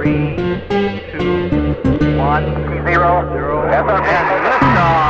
Three, two, one, zero, zero. And